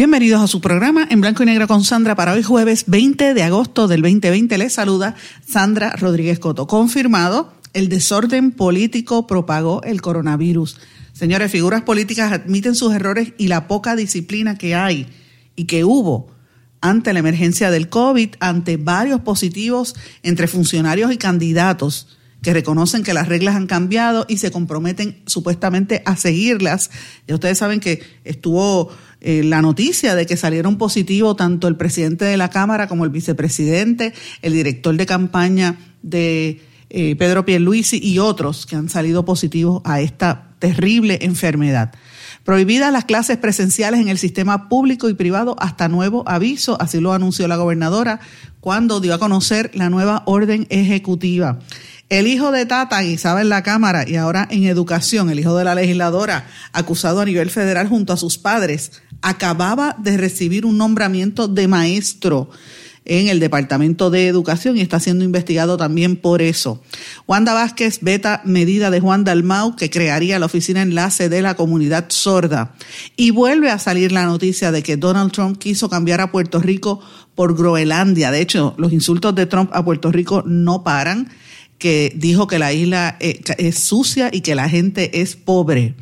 Bienvenidos a su programa en blanco y negro con Sandra para hoy jueves 20 de agosto del 2020. Les saluda Sandra Rodríguez Coto. Confirmado, el desorden político propagó el coronavirus. Señores, figuras políticas admiten sus errores y la poca disciplina que hay y que hubo ante la emergencia del COVID, ante varios positivos entre funcionarios y candidatos que reconocen que las reglas han cambiado y se comprometen supuestamente a seguirlas. Ya ustedes saben que estuvo eh, la noticia de que salieron positivos tanto el presidente de la Cámara como el vicepresidente, el director de campaña de eh, Pedro Pierluisi y otros que han salido positivos a esta terrible enfermedad. Prohibidas las clases presenciales en el sistema público y privado hasta nuevo aviso, así lo anunció la gobernadora cuando dio a conocer la nueva orden ejecutiva. El hijo de Tata, guisaba en la Cámara y ahora en educación, el hijo de la legisladora, acusado a nivel federal junto a sus padres, acababa de recibir un nombramiento de maestro en el Departamento de Educación y está siendo investigado también por eso. Wanda Vázquez veta medida de Juan Dalmau que crearía la oficina enlace de la comunidad sorda. Y vuelve a salir la noticia de que Donald Trump quiso cambiar a Puerto Rico por Groenlandia. De hecho, los insultos de Trump a Puerto Rico no paran, que dijo que la isla eh, es sucia y que la gente es pobre.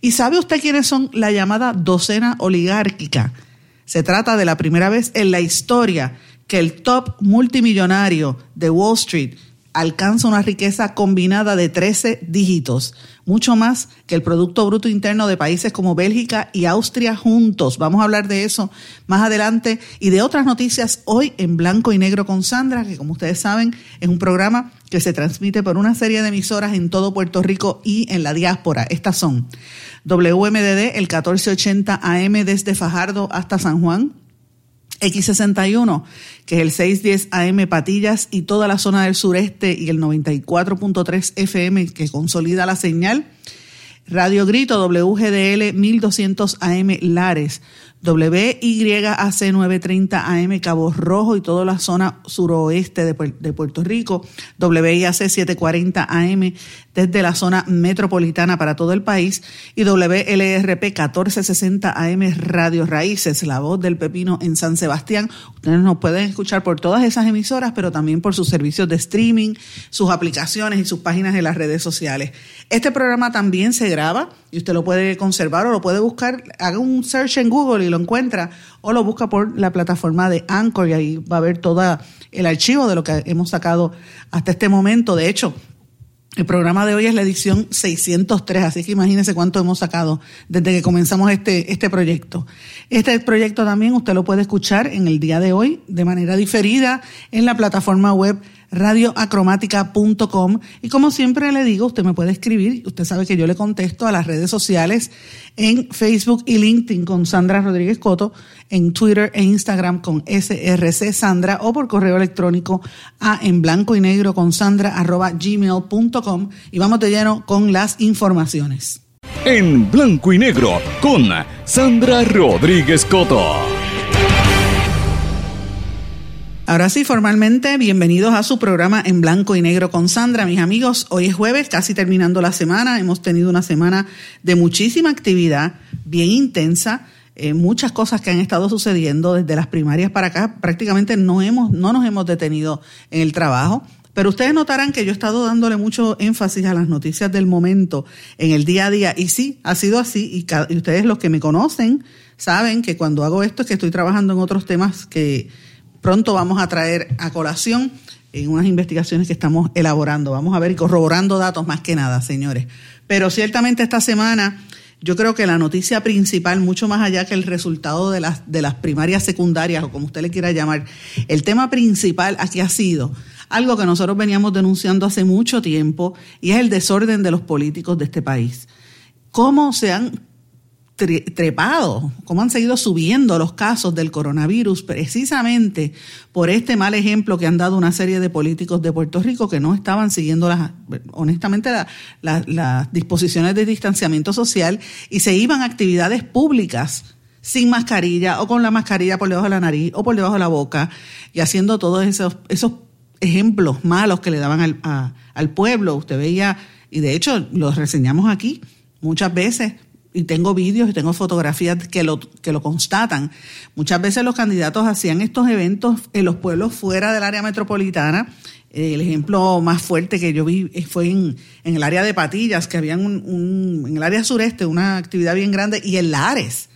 ¿Y sabe usted quiénes son la llamada docena oligárquica? Se trata de la primera vez en la historia que el top multimillonario de Wall Street alcanza una riqueza combinada de 13 dígitos, mucho más que el Producto Bruto Interno de países como Bélgica y Austria juntos. Vamos a hablar de eso más adelante y de otras noticias hoy en blanco y negro con Sandra, que como ustedes saben es un programa que se transmite por una serie de emisoras en todo Puerto Rico y en la diáspora. Estas son WMDD, el 1480 AM desde Fajardo hasta San Juan, X61, que es el 610 AM Patillas y toda la zona del sureste y el 94.3 FM que consolida la señal. Radio Grito WGDL 1200 AM Lares. WYAC 930 AM Cabo Rojo y toda la zona suroeste de, Puerto Rico, WIAC 740 AM desde la zona metropolitana para todo el país y WLRP 1460 AM Radio Raíces, la voz del pepino en San Sebastián. Ustedes nos pueden escuchar por todas esas emisoras, pero también por sus servicios de streaming, sus aplicaciones y sus páginas en las redes sociales. Este programa también se graba y usted lo puede conservar o lo puede buscar, haga un search en Google y lo encuentra o lo busca por la plataforma de Anchor y ahí va a ver todo el archivo de lo que hemos sacado hasta este momento. De hecho, el programa de hoy es la edición 603, así que imagínese cuánto hemos sacado desde que comenzamos este, este proyecto. Este proyecto también usted lo puede escuchar en el día de hoy de manera diferida en la plataforma web radioacromática.com y como siempre le digo, usted me puede escribir, usted sabe que yo le contesto a las redes sociales en Facebook y LinkedIn con Sandra Rodríguez Coto, en Twitter e Instagram con SRC Sandra o por correo electrónico a en blanco y negro con Sandra arroba y vamos de lleno con las informaciones. En blanco y negro con Sandra Rodríguez Coto. Ahora sí, formalmente, bienvenidos a su programa en blanco y negro con Sandra. Mis amigos, hoy es jueves, casi terminando la semana. Hemos tenido una semana de muchísima actividad, bien intensa. Eh, muchas cosas que han estado sucediendo desde las primarias para acá. Prácticamente no, hemos, no nos hemos detenido en el trabajo. Pero ustedes notarán que yo he estado dándole mucho énfasis a las noticias del momento en el día a día. Y sí, ha sido así. Y, y ustedes los que me conocen saben que cuando hago esto es que estoy trabajando en otros temas que pronto vamos a traer a colación en unas investigaciones que estamos elaborando. Vamos a ver y corroborando datos más que nada, señores. Pero ciertamente esta semana yo creo que la noticia principal, mucho más allá que el resultado de las, de las primarias secundarias o como usted le quiera llamar, el tema principal aquí ha sido algo que nosotros veníamos denunciando hace mucho tiempo y es el desorden de los políticos de este país. ¿Cómo se han trepado, cómo han seguido subiendo los casos del coronavirus precisamente por este mal ejemplo que han dado una serie de políticos de Puerto Rico que no estaban siguiendo las, honestamente las disposiciones de distanciamiento social y se iban a actividades públicas sin mascarilla o con la mascarilla por debajo de la nariz o por debajo de la boca y haciendo todos esos, esos ejemplos malos que le daban al, al pueblo. Usted veía, y de hecho los reseñamos aquí muchas veces, y tengo vídeos y tengo fotografías que lo, que lo constatan. Muchas veces los candidatos hacían estos eventos en los pueblos fuera del área metropolitana. El ejemplo más fuerte que yo vi fue en, en el área de Patillas, que habían un, en el área sureste una actividad bien grande, y en Lares,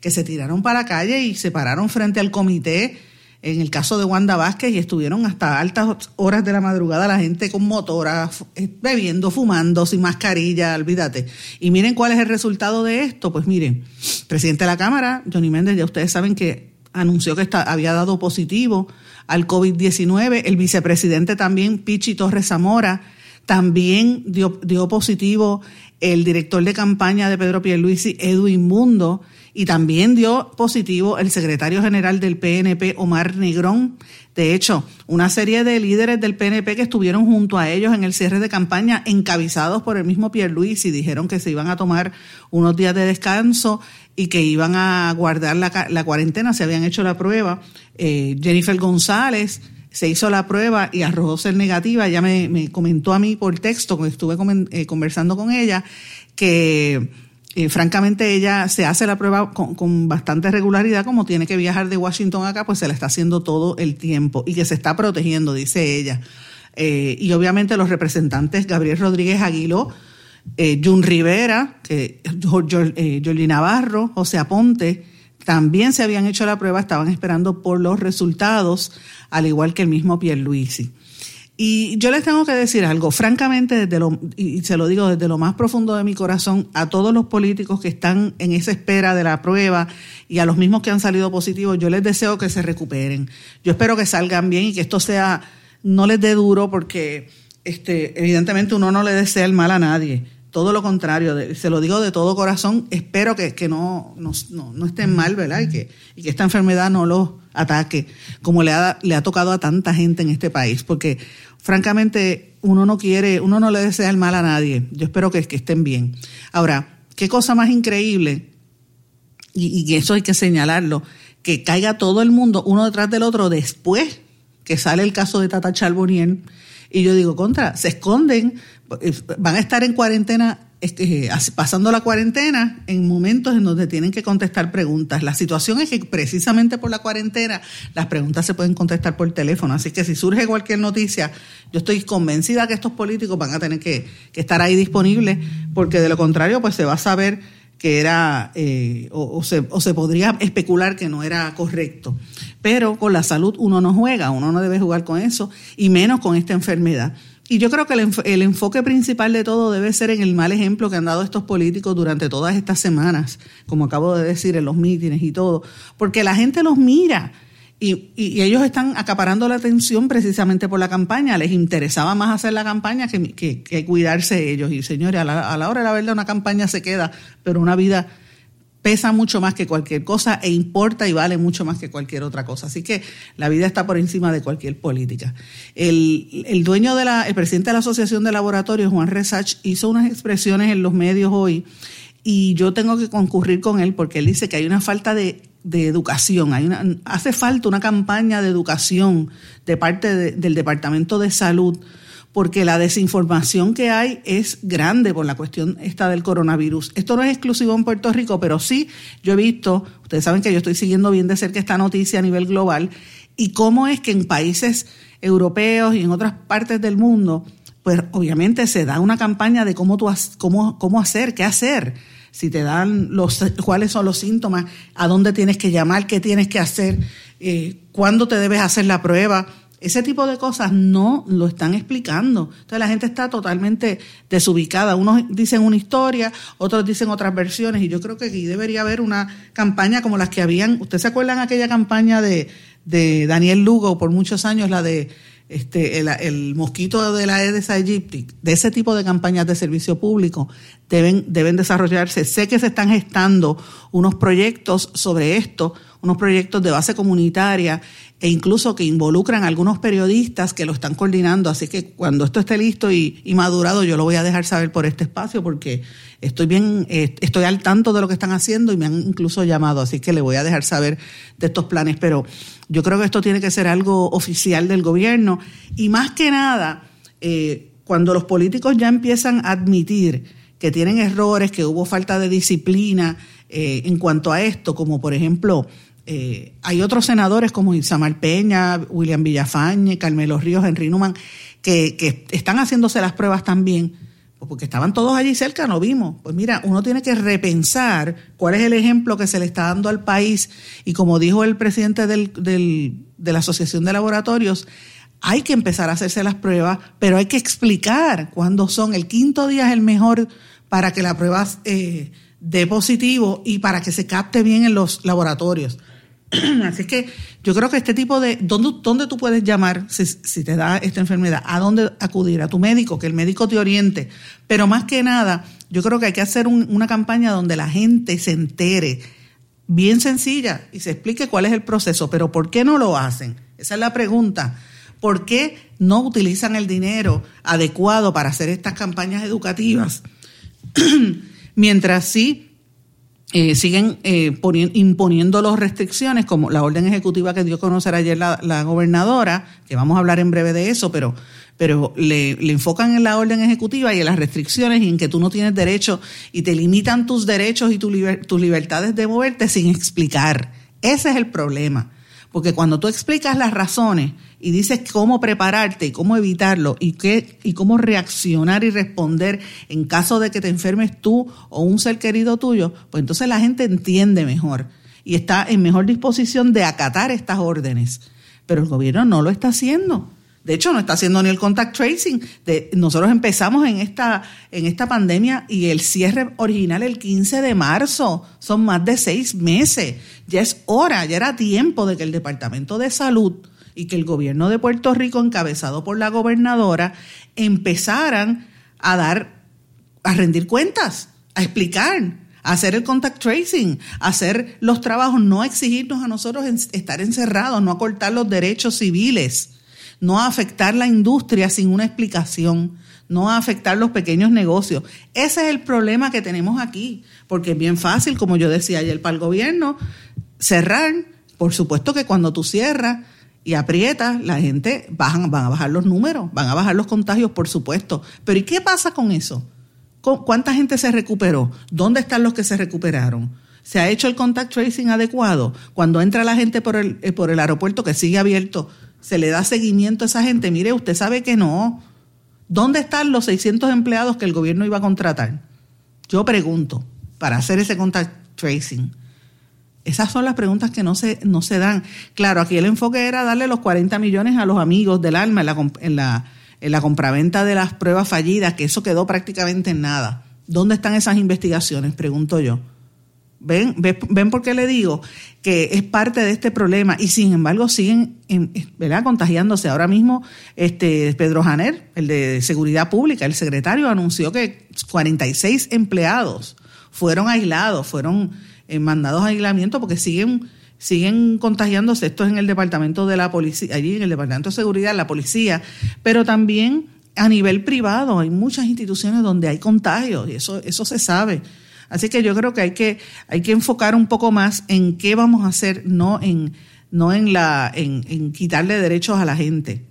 que se tiraron para la calle y se pararon frente al comité en el caso de Wanda Vázquez y estuvieron hasta altas horas de la madrugada la gente con motora, eh, bebiendo, fumando, sin mascarilla, olvídate. Y miren cuál es el resultado de esto. Pues miren, presidente de la Cámara, Johnny Méndez, ya ustedes saben que anunció que está, había dado positivo al COVID-19. El vicepresidente también, Pichi Torres Zamora, también dio, dio positivo el director de campaña de Pedro Pierluisi, Edwin Mundo y también dio positivo el secretario general del PNP, Omar Negrón. De hecho, una serie de líderes del PNP que estuvieron junto a ellos en el cierre de campaña, encabezados por el mismo Pierre Luis, y dijeron que se iban a tomar unos días de descanso y que iban a guardar la, cuarentena, se habían hecho la prueba. Eh, Jennifer González se hizo la prueba y arrojó ser negativa. Ella me, comentó a mí por texto, cuando estuve eh, conversando con ella, que eh, francamente ella se hace la prueba con, bastante regularidad, como tiene que viajar de Washington acá, pues se la está haciendo todo el tiempo y que se está protegiendo, dice ella. Eh, y obviamente los representantes Gabriel Rodríguez Aguiló, Jun Rivera, que, eh, Navarro, José Aponte, también se habían hecho la prueba, estaban esperando por los resultados, al igual que el mismo Pierluisi. Y yo les tengo que decir algo, francamente, desde lo, y se lo digo desde lo más profundo de mi corazón, a todos los políticos que están en esa espera de la prueba y a los mismos que han salido positivos, yo les deseo que se recuperen. Yo espero que salgan bien y que esto sea, no les dé duro porque este, evidentemente uno no le desea el mal a nadie. Todo lo contrario, se lo digo de todo corazón, espero que, que no, no, no, estén mal, ¿verdad? Y que, y que esta enfermedad no los ataque, como le ha, le ha tocado a tanta gente en este país, porque francamente uno no quiere, uno no le desea el mal a nadie. Yo espero que, que estén bien. Ahora, qué cosa más increíble, y, y eso hay que señalarlo, que caiga todo el mundo uno detrás del otro después que sale el caso de Tata Charbonnier. Y yo digo, contra, se esconden, eh, van a estar en cuarentena este, pasando la cuarentena en momentos en donde tienen que contestar preguntas. La situación es que precisamente por la cuarentena las preguntas se pueden contestar por teléfono. Así que si surge cualquier noticia, yo estoy convencida que estos políticos van a tener que, estar ahí disponibles porque de lo contrario pues se va a saber que era eh, o, se, o se podría especular que no era correcto. Pero con la salud uno no juega, uno no debe jugar con eso y menos con esta enfermedad. Y yo creo que el, enfoque principal de todo debe ser en el mal ejemplo que han dado estos políticos durante todas estas semanas, como acabo de decir, en los mítines y todo, porque la gente los mira y, ellos están acaparando la atención precisamente por la campaña. Les interesaba más hacer la campaña que, que, cuidarse ellos. Y señores, a la, a la hora de la verdad una campaña se queda, pero una vida pesa mucho más que cualquier cosa e importa y vale mucho más que cualquier otra cosa. Así que la vida está por encima de cualquier política. El, el dueño de la, el presidente de la Asociación de Laboratorios, Juan Resach, hizo unas expresiones en los medios hoy y yo tengo que concurrir con él porque él dice que hay una falta de, de educación, hay una, hace falta una campaña de educación de parte del Departamento de Salud porque la desinformación que hay es grande por la cuestión esta del coronavirus. Esto no es exclusivo en Puerto Rico, pero sí yo he visto, ustedes saben que yo estoy siguiendo bien de cerca esta noticia a nivel global, y cómo es que en países europeos y en otras partes del mundo, pues obviamente se da una campaña de cómo, tú, cómo, cómo hacer, qué hacer si te dan los cuáles son los síntomas, a dónde tienes que llamar, qué tienes que hacer, eh, cuándo te debes hacer la prueba. Ese tipo de cosas no lo están explicando. Entonces la gente está totalmente desubicada. Unos dicen una historia, otros dicen otras versiones y yo creo que aquí debería haber una campaña como las que habían. ¿Ustedes se acuerdan aquella campaña de, de Daniel Lugo por muchos años, la de este, el, mosquito de la aegypti, de ese tipo de campañas de servicio público, deben, deben desarrollarse. Sé que se están gestando unos proyectos sobre esto, unos proyectos de base comunitaria e incluso que involucran a algunos periodistas que lo están coordinando. Así que cuando esto esté listo y, madurado, yo lo voy a dejar saber por este espacio porque estoy bien, eh, estoy al tanto de lo que están haciendo y me han incluso llamado, así que le voy a dejar saber de estos planes. Pero yo creo que esto tiene que ser algo oficial del gobierno y más que nada, eh, cuando los políticos ya empiezan a admitir que tienen errores, que hubo falta de disciplina eh, en cuanto a esto, como por ejemplo eh, hay otros senadores como Isamar Peña, William Villafañe, Carmelo Ríos, Henry Numan, que, están haciéndose las pruebas también, pues porque estaban todos allí cerca, no vimos. Pues mira, uno tiene que repensar cuál es el ejemplo que se le está dando al país y como dijo el presidente del, del, de la Asociación de Laboratorios, hay que empezar a hacerse las pruebas, pero hay que explicar cuándo son. El quinto día es el mejor para que la prueba eh, dé positivo y para que se capte bien en los laboratorios. Así que yo creo que este tipo de, ¿dónde, dónde tú puedes llamar si, te da esta enfermedad? ¿A dónde acudir? A tu médico, que el médico te oriente. Pero más que nada, yo creo que hay que hacer una campaña donde la gente se entere, bien sencilla, y se explique cuál es el proceso. Pero ¿por qué no lo hacen? Esa es la pregunta. ¿Por qué no utilizan el dinero adecuado para hacer estas campañas educativas? Mientras sí eh, siguen eh, imponiendo las restricciones, como la orden ejecutiva que dio a conocer ayer la, gobernadora, que vamos a hablar en breve de eso, pero, pero le, enfocan en la orden ejecutiva y en las restricciones y en que tú no tienes derecho y te limitan tus derechos y tus libertades de moverte sin explicar. Ese es el problema. Porque cuando tú explicas las razones y dices cómo prepararte y cómo evitarlo y, qué, y cómo reaccionar y responder en caso de que te enfermes tú o un ser querido tuyo, pues entonces la gente entiende mejor y está en mejor disposición de acatar estas órdenes. Pero el gobierno no lo está haciendo. De hecho, no está haciendo ni el contact tracing. Nosotros empezamos en esta, en esta pandemia y el cierre original el 15 de marzo. Son más de seis meses. Ya es hora, ya era tiempo de que el Departamento de Salud y que el gobierno de Puerto Rico, encabezado por la gobernadora, empezaran a dar, a rendir cuentas, a explicar, a hacer el contact tracing, a hacer los trabajos, no exigirnos a nosotros estar encerrados, no acortar los derechos civiles no afectar la industria sin una explicación, no a afectar los pequeños negocios. Ese es el problema que tenemos aquí, porque es bien fácil, como yo decía ayer para el gobierno, cerrar. Por supuesto que cuando tú cierras y aprietas, la gente van, van a bajar los números, van a bajar los contagios, por supuesto. Pero ¿y qué pasa con eso? ¿Cuánta gente se recuperó? ¿Dónde están los que se recuperaron? ¿Se ha hecho el contact tracing adecuado? Cuando entra la gente por el, eh, por el aeropuerto que sigue abierto, se le da seguimiento a esa gente. Mire, usted sabe que no. ¿Dónde están los 600 empleados que el gobierno iba a contratar? Yo pregunto, para hacer ese contact tracing. Esas son las preguntas que no se, no se dan. Claro, aquí el enfoque era darle los 40 millones a los amigos del alma en la, en la, en la compraventa de las pruebas fallidas, que eso quedó prácticamente en nada. ¿Dónde están esas investigaciones? Pregunto yo. ¿Ven, ¿Ven por qué le digo que es parte de este problema? Y sin embargo siguen ¿verdad? contagiándose. Ahora mismo este Pedro Janer, el de Seguridad Pública, el secretario, anunció que 46 empleados fueron aislados, fueron eh, mandados a aislamiento porque siguen siguen contagiándose. Esto es en el departamento de la policía, allí en el departamento de seguridad, la policía, pero también a nivel privado hay muchas instituciones donde hay contagios y eso, eso se sabe. Así que yo creo que hay que, hay que enfocar un poco más en qué vamos a hacer, no en, no en, la, en, en quitarle derechos a la gente.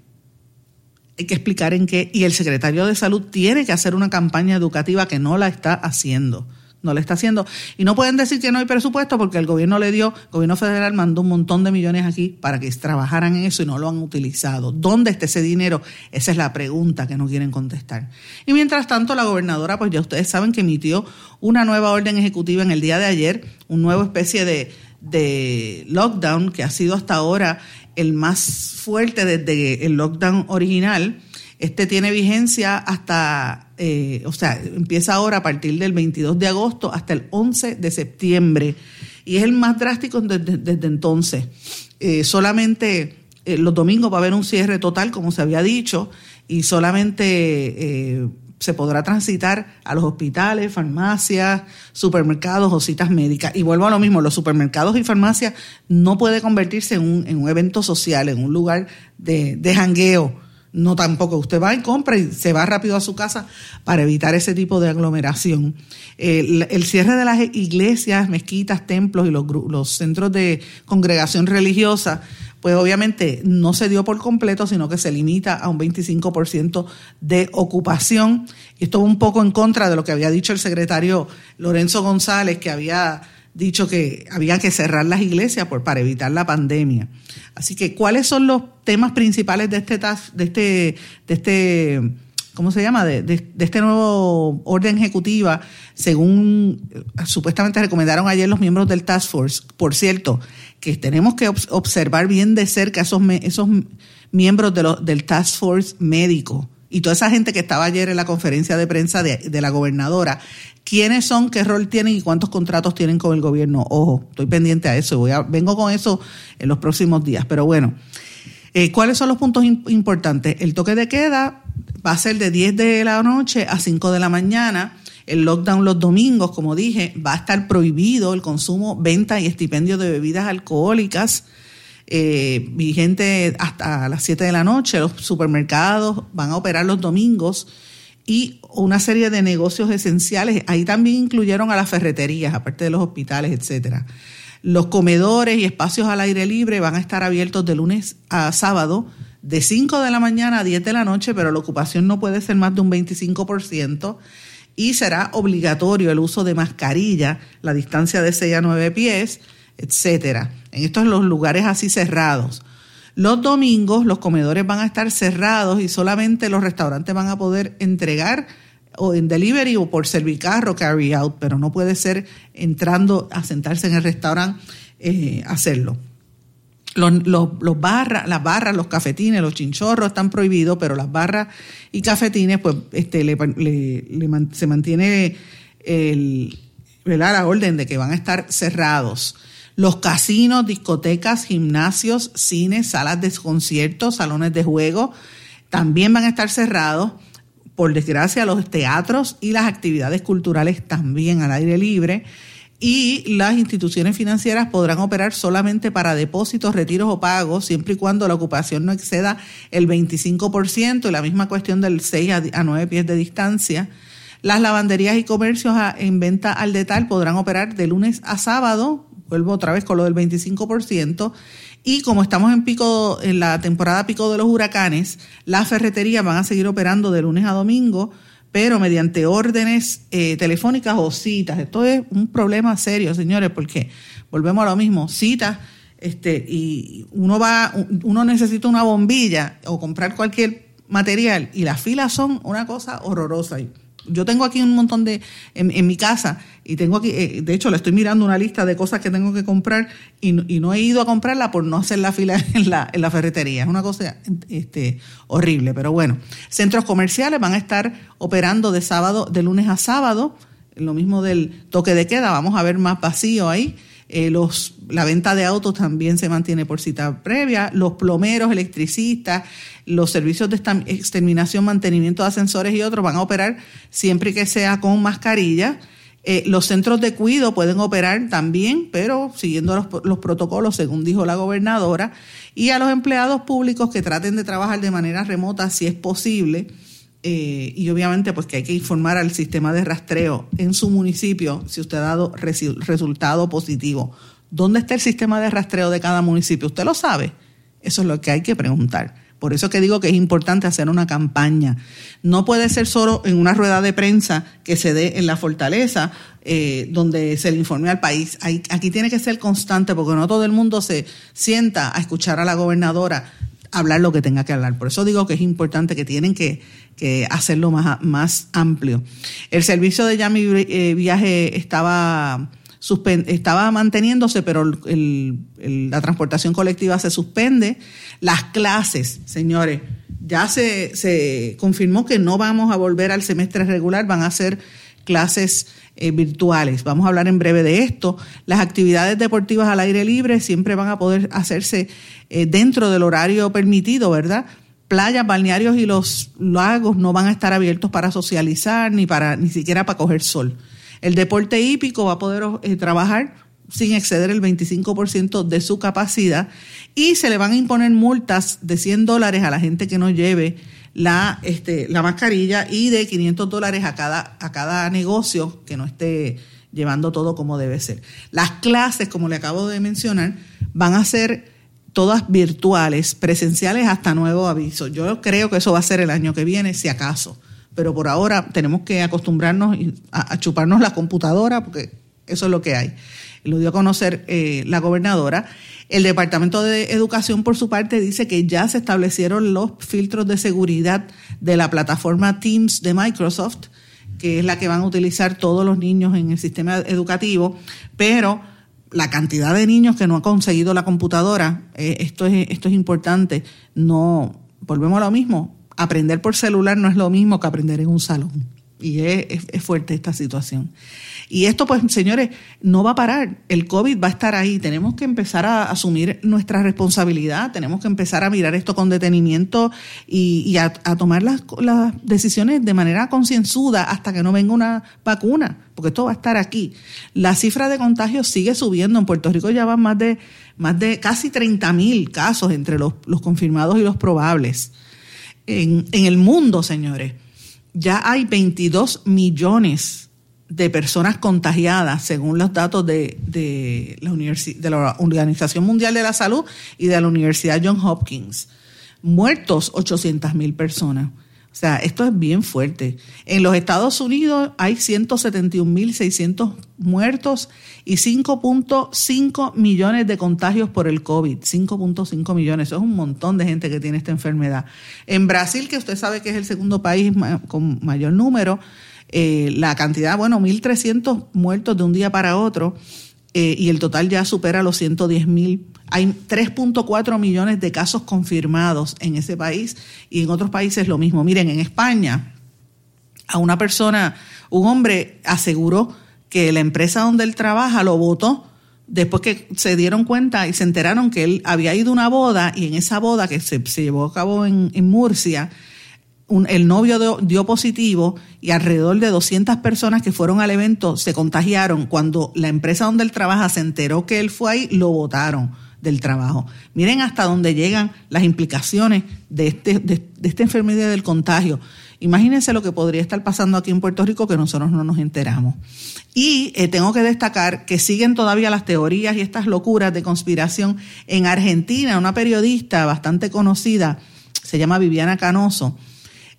Hay que explicar en qué. Y el secretario de Salud tiene que hacer una campaña educativa que no la está haciendo no le está haciendo. Y no pueden decir que no hay presupuesto porque el gobierno le dio, el gobierno federal mandó un montón de millones aquí para que trabajaran en eso y no lo han utilizado. ¿Dónde está ese dinero? Esa es la pregunta que no quieren contestar. Y mientras tanto, la gobernadora, pues ya ustedes saben que emitió una nueva orden ejecutiva en el día de ayer, un nuevo especie de, de lockdown que ha sido hasta ahora el más fuerte desde el lockdown original este tiene vigencia hasta, eh, o sea, empieza ahora a partir del 22 de agosto hasta el 11 de septiembre y es el más drástico desde, entonces. Eh, solamente eh, los domingos va a haber un cierre total, como se había dicho, y solamente eh, se podrá transitar a los hospitales, farmacias, supermercados o citas médicas. Y vuelvo a lo mismo, los supermercados y farmacias no puede convertirse en un, en un evento social, en un lugar de, de jangueo. No tampoco. Usted va y compra y se va rápido a su casa para evitar ese tipo de aglomeración. El, cierre de las iglesias, mezquitas, templos y los, los centros de congregación religiosa pues obviamente no se dio por completo, sino que se limita a un 25% de ocupación. Esto un poco en contra de lo que había dicho el secretario Lorenzo González, que había dicho que había que cerrar las iglesias por, para evitar la pandemia. Así que, ¿cuáles son los temas principales de este, de este, de este ¿cómo se llama?, de, de, este nuevo orden ejecutiva, según eh, supuestamente recomendaron ayer los miembros del Task Force. Por cierto, que tenemos que observar bien de cerca esos, esos miembros de del Task Force médico y toda esa gente que estaba ayer en la conferencia de prensa de, la gobernadora. ¿Quiénes son, qué rol tienen y cuántos contratos tienen con el gobierno? Ojo, estoy pendiente a eso, voy a, vengo con eso en los próximos días. Pero bueno, eh, ¿cuáles son los puntos importantes? El toque de queda va a ser de 10 de la noche a 5 de la mañana. El lockdown los domingos, como dije, va a estar prohibido el consumo, venta y estipendio de bebidas alcohólicas. Eh, vigente hasta las 7 de la noche. Los supermercados van a operar los domingos y una serie de negocios esenciales. Ahí también incluyeron a las ferreterías, aparte de los hospitales, etcétera. Los comedores y espacios al aire libre van a estar abiertos de lunes a sábado de 5 de la mañana a 10 de la noche, pero la ocupación no puede ser más de un 25% y será obligatorio el uso de mascarilla, la distancia de 6 a 9 pies, etcétera. En estos los lugares así cerrados. Los domingos los comedores van a estar cerrados y solamente los restaurantes van a poder entregar o en delivery o por servicarro carry out, pero no puede ser entrando a sentarse en el restaurante eh, hacerlo. Los, barras, las barras, los cafetines, los chinchorros están prohibidos, pero las barras y cafetines, pues, este, se mantiene el, la orden de que van a estar cerrados. Los casinos, discotecas, gimnasios, cines, salas de conciertos, salones de juego, también van a estar cerrados. Por desgracia, los teatros y las actividades culturales también al aire libre y las instituciones financieras podrán operar solamente para depósitos, retiros o pagos, siempre y cuando la ocupación no exceda el 25% y la misma cuestión del 6 a 9 pies de distancia. Las lavanderías y comercios en venta al detalle podrán operar de lunes a sábado, vuelvo otra vez con lo del 25%, y como estamos en pico, en la temporada pico de los huracanes, las ferreterías van a seguir operando de lunes a domingo, pero mediante órdenes eh, telefónicas o citas. Esto es un problema serio, señores, porque volvemos a lo mismo, citas, este, y uno va, uno necesita una bombilla o comprar cualquier material y las filas son una cosa horrorosa. Yo tengo aquí un montón de, en, mi casa, y tengo aquí, eh, de hecho, le estoy mirando una lista de cosas que tengo que comprar y, no he ido a comprarla por no hacer la fila en la, en la ferretería. Es una cosa este, horrible, pero bueno. Centros comerciales van a estar operando de sábado, de lunes a sábado, lo mismo del toque de queda, vamos a ver más vacío ahí. Eh, los, la venta de autos también se mantiene por cita previa, los plomeros, electricistas, los servicios de exterminación, mantenimiento de ascensores y otros van a operar siempre que sea con mascarilla. Eh, los centros de cuido pueden operar también, pero siguiendo los, los, protocolos, según dijo la gobernadora, y a los empleados públicos que traten de trabajar de manera remota si es posible. Eh, y obviamente pues que hay que informar al sistema de rastreo en su municipio si usted ha dado resultado positivo. ¿Dónde está el sistema de rastreo de cada municipio? ¿Usted lo sabe? Eso es lo que hay que preguntar. Por eso que digo que es importante hacer una campaña. No puede ser solo en una rueda de prensa que se dé en la fortaleza, eh, donde se le informe al país. aquí tiene que ser constante porque no todo el mundo se sienta a escuchar a la gobernadora hablar lo que tenga que hablar. Por eso digo que es importante que tienen que, hacerlo más, más amplio. El servicio de Yami eh, Viaje estaba estaba manteniéndose, pero la transportación colectiva se suspende. Las clases, señores, ya se, se confirmó que no vamos a volver al semestre regular, van a ser clases eh, virtuales. Vamos a hablar en breve de esto. Las actividades deportivas al aire libre siempre van a poder hacerse eh, dentro del horario permitido, ¿verdad? Playas, balnearios y los lagos no van a estar abiertos para socializar ni para ni siquiera para coger sol. El deporte hípico va a poder eh, trabajar sin exceder el 25% de su capacidad y se le van a imponer multas de 100 dólares a la gente que no lleve la, este, la mascarilla y de 500 dólares a cada, a cada negocio que no esté llevando todo como debe ser. Las clases, como le acabo de mencionar, van a ser todas virtuales, presenciales hasta nuevo aviso. Yo creo que eso va a ser el año que viene, si acaso. Pero por ahora tenemos que acostumbrarnos a, chuparnos la computadora porque eso es lo que hay. Lo dio a conocer eh, la gobernadora. El Departamento de Educación, por su parte, dice que ya se establecieron los filtros de seguridad de la plataforma Teams de Microsoft, que es la que van a utilizar todos los niños en el sistema educativo, pero la cantidad de niños que no han conseguido la computadora, eh, esto, es, esto es importante, no, volvemos a lo mismo, aprender por celular no es lo mismo que aprender en un salón. Y es, fuerte esta situación. Y esto, pues, señores, no va a parar. El COVID va a estar ahí. Tenemos que empezar a asumir nuestra responsabilidad. Tenemos que empezar a mirar esto con detenimiento y, a, tomar las, decisiones de manera concienzuda hasta que no venga una vacuna, porque esto va a estar aquí. La cifra de contagios sigue subiendo. En Puerto Rico ya van más de, más de casi 30 mil casos entre los, confirmados y los probables. En el mundo, señores, ya hay 22 millones de personas contagiadas, según los datos de, de, la de la Organización Mundial de la Salud y de la Universidad John Hopkins. Muertos 800 mil personas. O sea, esto es bien fuerte. En los Estados Unidos hay 171.600 muertos y 5.5 millones de contagios por el COVID. 5.5 millones. Eso es un montón de gente que tiene esta enfermedad. En Brasil, que usted sabe que es el segundo país con mayor número, eh, la cantidad, bueno, 1.300 muertos de un día para otro eh, y el total ya supera los 110.000. Hay 3.4 millones de casos confirmados en ese país y en otros países lo mismo. Miren, en España, a una persona, un hombre aseguró que la empresa donde él trabaja lo votó después que se dieron cuenta y se enteraron que él había ido a una boda y en esa boda que se, llevó a cabo en Murcia, el novio dio, positivo y alrededor de 200 personas que fueron al evento se contagiaron. Cuando la empresa donde él trabaja se enteró que él fue ahí, lo votaron del trabajo. Miren hasta dónde llegan las implicaciones de, este, de, esta enfermedad del contagio. Imagínense lo que podría estar pasando aquí en Puerto Rico que nosotros no nos enteramos. Y eh, tengo que destacar que siguen todavía las teorías y estas locuras de conspiración. En Argentina, una periodista bastante conocida, se llama Viviana Canoso,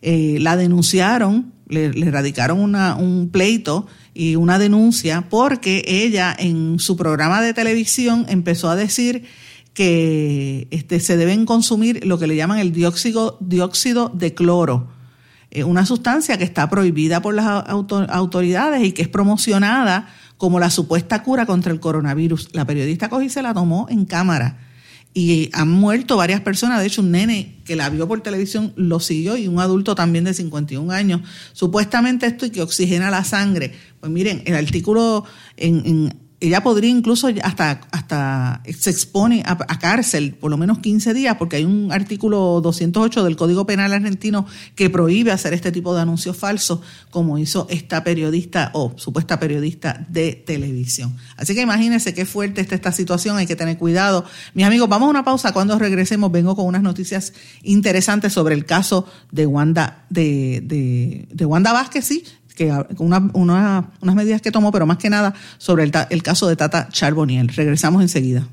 eh, la denunciaron, le, radicaron una, un pleito y una denuncia porque ella en su programa de televisión empezó a decir que este, se deben consumir lo que le llaman el dióxido, dióxido de cloro, eh, una sustancia que está prohibida por las autoridades y que es promocionada como la supuesta cura contra el coronavirus. La periodista cogí se la tomó en cámara y han muerto varias personas. De hecho, un nene que la vio por televisión lo siguió y un adulto también de 51 años. Supuestamente esto y que oxigena la sangre. Pues miren, el artículo en ella podría incluso hasta, hasta se expone a, cárcel por lo menos 15 días, porque hay un artículo 208 del Código Penal argentino que prohíbe hacer este tipo de anuncios falsos, como hizo esta periodista o supuesta periodista de televisión. Así que imagínense qué fuerte está esta situación, hay que tener cuidado. Mis amigos, vamos a una pausa. Cuando regresemos, vengo con unas noticias interesantes sobre el caso de Wanda, de, de, de Wanda Vázquez, sí, que una, unas medidas que tomó, pero más que nada sobre el, el caso de Tata Charboniel. Regresamos enseguida.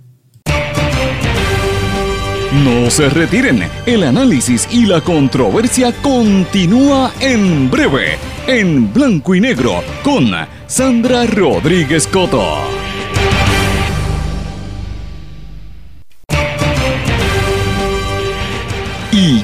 No se retiren, el análisis y la controversia continúa en breve, en blanco y negro, con Sandra Rodríguez Coto.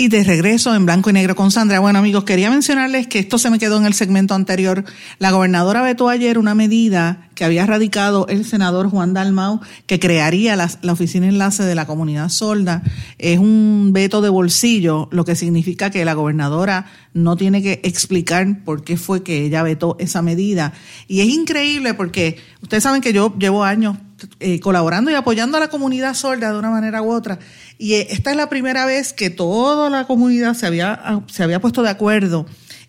Y de regreso en blanco y negro con Sandra. Bueno, amigos, quería mencionarles que esto se me quedó en el segmento anterior. La gobernadora vetó ayer una medida que había radicado el senador Juan Dalmau, que crearía la, la, oficina enlace de la comunidad sorda. Es un veto de bolsillo, lo que significa que la gobernadora no tiene que explicar por qué fue que ella vetó esa medida. Y es increíble porque ustedes saben que yo llevo años eh, colaborando y apoyando a la comunidad sorda de una manera u otra. Y eh, esta es la primera vez que toda la comunidad se había, ah, se había puesto de acuerdo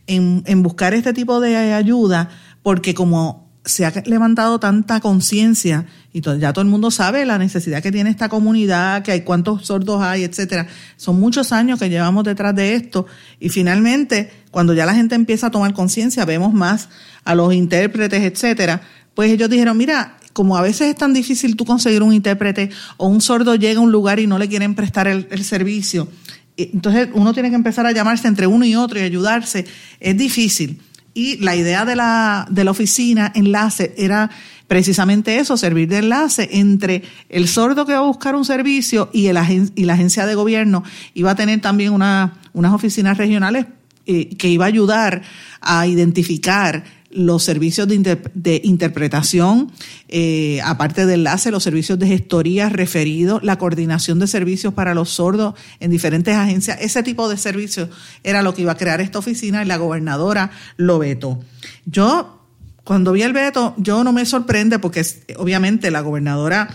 en, en buscar este tipo de ayuda, porque como se ha levantado tanta conciencia y ya todo el mundo sabe la necesidad que tiene esta comunidad, que hay cuántos sordos hay, etcétera. Son muchos años que llevamos detrás de esto y finalmente cuando ya la gente empieza a tomar conciencia, vemos más a los intérpretes, etcétera, pues ellos dijeron, mira, como a veces es tan difícil tú conseguir un intérprete o un sordo llega a un lugar y no le quieren prestar el, servicio, entonces uno tiene que empezar a llamarse entre uno y otro y ayudarse, es difícil. Y la idea de la, de la oficina enlace era precisamente eso, servir de enlace entre el sordo que va a buscar un servicio y, el la agencia de gobierno. Iba a tener también una, unas oficinas regionales eh, que iba a ayudar a identificar los servicios de, interpretación, eh, aparte del enlace, los servicios de gestoría referidos, la coordinación de servicios para los sordos en diferentes agencias. Ese tipo de servicios era lo que iba a crear esta oficina y la gobernadora lo vetó. Yo, cuando vi el veto, yo no me sorprende porque obviamente la gobernadora...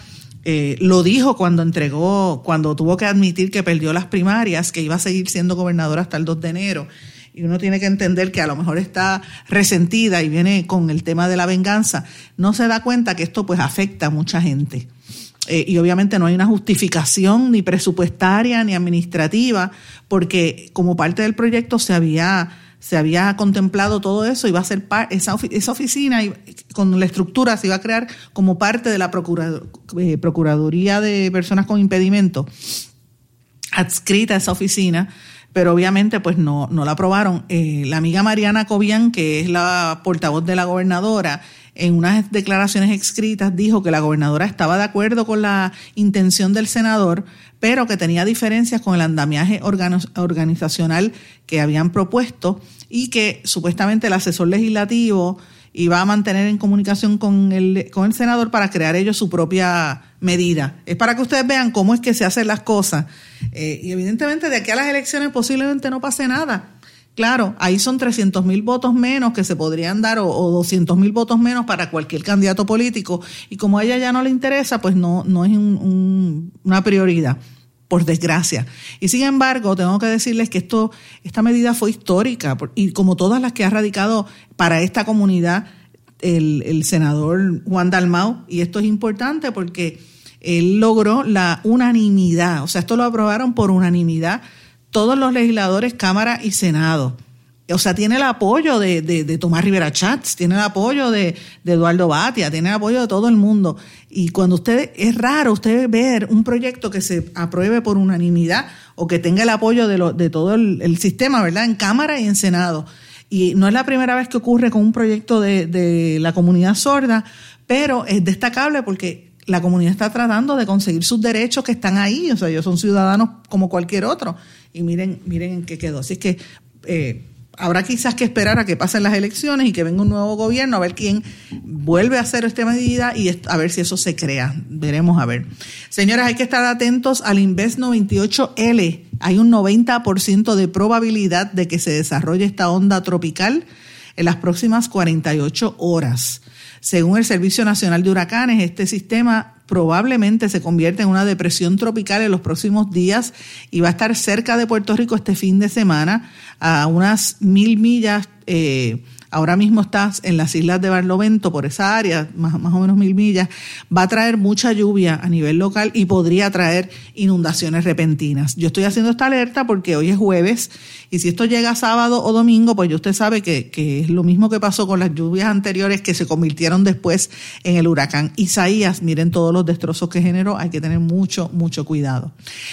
Eh, lo dijo cuando entregó, cuando tuvo que admitir que perdió las primarias, que iba a seguir siendo gobernadora hasta el 2 de enero y uno tiene que entender que a lo mejor está resentida y viene con el tema de la venganza, no se da cuenta que esto pues afecta a mucha gente. Eh, y obviamente no hay una justificación ni presupuestaria ni administrativa, porque como parte del proyecto se había, se había contemplado todo eso, iba a ser esa, esa oficina y con la estructura se iba a crear como parte de la eh, Procuraduría de Personas con Impedimento, adscrita a esa oficina pero obviamente pues no, no la aprobaron. Eh, la amiga Mariana Cobian, que es la portavoz de la gobernadora, en unas declaraciones escritas dijo que la gobernadora estaba de acuerdo con la intención del senador, pero que tenía diferencias con el andamiaje organizacional que habían propuesto y que supuestamente el asesor legislativo y va a mantener en comunicación con el, con el senador para crear ellos su propia medida. Es para que ustedes vean cómo es que se hacen las cosas. Eh, y evidentemente de aquí a las elecciones posiblemente no pase nada. Claro, ahí son 300 mil votos menos que se podrían dar o, o 200 mil votos menos para cualquier candidato político. Y como a ella ya no le interesa, pues no, no es una prioridad por desgracia. Y sin embargo, tengo que decirles que esto, esta medida fue histórica y como todas las que ha radicado para esta comunidad el, el senador Juan Dalmau, y esto es importante porque él logró la unanimidad, o sea, esto lo aprobaron por unanimidad todos los legisladores, Cámara y Senado o sea, tiene el apoyo de, de, Tomás Rivera Chats, tiene el apoyo de, Eduardo Batia, tiene el apoyo de todo el mundo. Y cuando usted, es raro usted ver un proyecto que se apruebe por unanimidad o que tenga el apoyo de, lo, de todo el, sistema, ¿verdad? En Cámara y en Senado. Y no es la primera vez que ocurre con un proyecto de, la comunidad sorda, pero es destacable porque la comunidad está tratando de conseguir sus derechos que están ahí, o sea, ellos son ciudadanos como cualquier otro. Y miren, miren en qué quedó. Así que eh, habrá quizás que esperar a que pasen las elecciones y que venga un nuevo gobierno a ver quién vuelve a hacer esta medida y a ver si eso se crea. Veremos a ver. Señoras, hay que estar atentos al Invest 98L. Hay un 90% de probabilidad de que se desarrolle esta onda tropical en las próximas 48 horas. Según el Servicio Nacional de Huracanes, este sistema probablemente se convierte en una depresión tropical en los próximos días y va a estar cerca de Puerto Rico este fin de semana a unas mil millas. Eh, ahora mismo estás en las islas de Barlovento, por esa área, más, más, o menos mil millas, va a traer mucha lluvia a nivel local y podría traer inundaciones repentinas. Yo estoy haciendo esta alerta porque hoy es jueves y si esto llega sábado o domingo, pues usted sabe que, que es lo mismo que pasó con las lluvias anteriores que se convirtieron después en el huracán Isaías. Miren todos los destrozos que generó, hay que tener mucho, mucho cuidado.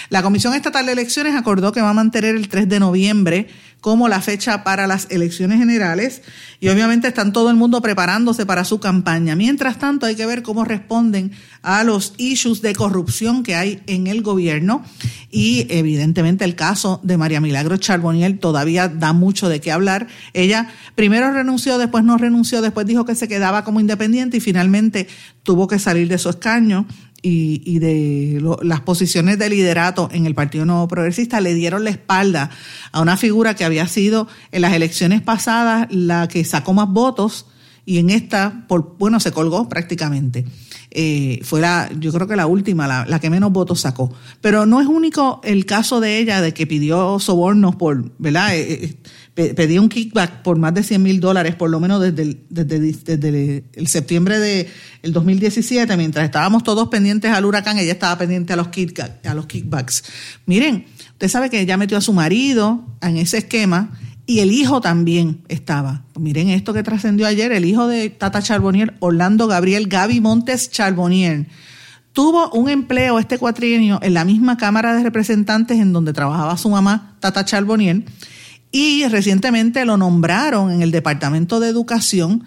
La Comisión Estatal de Elecciones acordó que va a mantener el 3 de noviembre como la fecha para las elecciones generales y obviamente están todo el mundo preparándose para su campaña. Mientras tanto, hay que ver cómo responden a los issues de corrupción que hay en el gobierno y evidentemente el caso de María Milagro Charboniel todavía da mucho de qué hablar. Ella primero renunció, después no renunció, después dijo que se quedaba como independiente y finalmente tuvo que salir de su escaño y, de las posiciones de liderato en el Partido Nuevo Progresista le dieron la espalda a una figura que había sido en las elecciones pasadas la que sacó más votos y en esta, por, bueno, se colgó prácticamente. Eh, fue la, yo creo que la última, la, que menos votos sacó. Pero no es único el caso de ella de que pidió sobornos por, ¿verdad? Eh, eh, pedí un kickback por más de 100 mil dólares, por lo menos desde el, desde, el septiembre del de 2017, mientras estábamos todos pendientes al huracán, ella estaba pendiente a los, a los kickbacks. Miren, usted sabe que ella metió a su marido en ese esquema y el hijo también estaba. Miren esto que trascendió ayer, el hijo de Tata Charbonnier, Orlando Gabriel Gaby Montes Charbonnier. Tuvo un empleo este cuatrienio en la misma Cámara de Representantes en donde trabajaba su mamá, Tata Charbonnier, y recientemente lo nombraron en el Departamento de Educación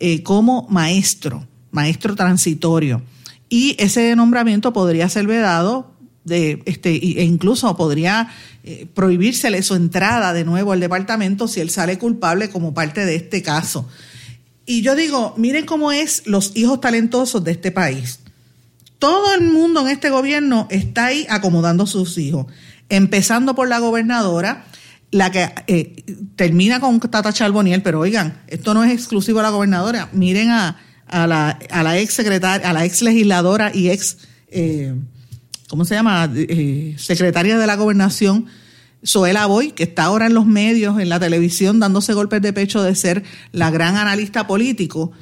eh, como maestro, maestro transitorio. Y ese nombramiento podría ser vedado de, este, e incluso podría eh, prohibírsele su entrada de nuevo al departamento si él sale culpable como parte de este caso. Y yo digo, miren cómo es los hijos talentosos de este país. Todo el mundo en este gobierno está ahí acomodando a sus hijos, empezando por la gobernadora, la que eh, termina con Tata Charboniel, pero oigan, esto no es exclusivo a la gobernadora. Miren a, a, la, a la ex secretaria, a la ex legisladora y ex, eh, ¿cómo se llama? Eh, secretaria de la gobernación, Zoela Boy, que está ahora en los medios, en la televisión, dándose golpes de pecho de ser la gran analista político.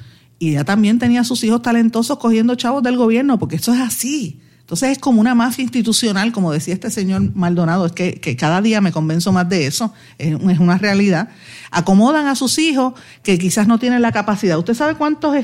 Y ella también tenía a sus hijos talentosos cogiendo chavos del gobierno, porque eso es así. Entonces es como una mafia institucional, como decía este señor Maldonado, es que, cada día me convenzo más de eso, es, una realidad. Acomodan a sus hijos que quizás no tienen la capacidad. ¿Usted sabe cuántos,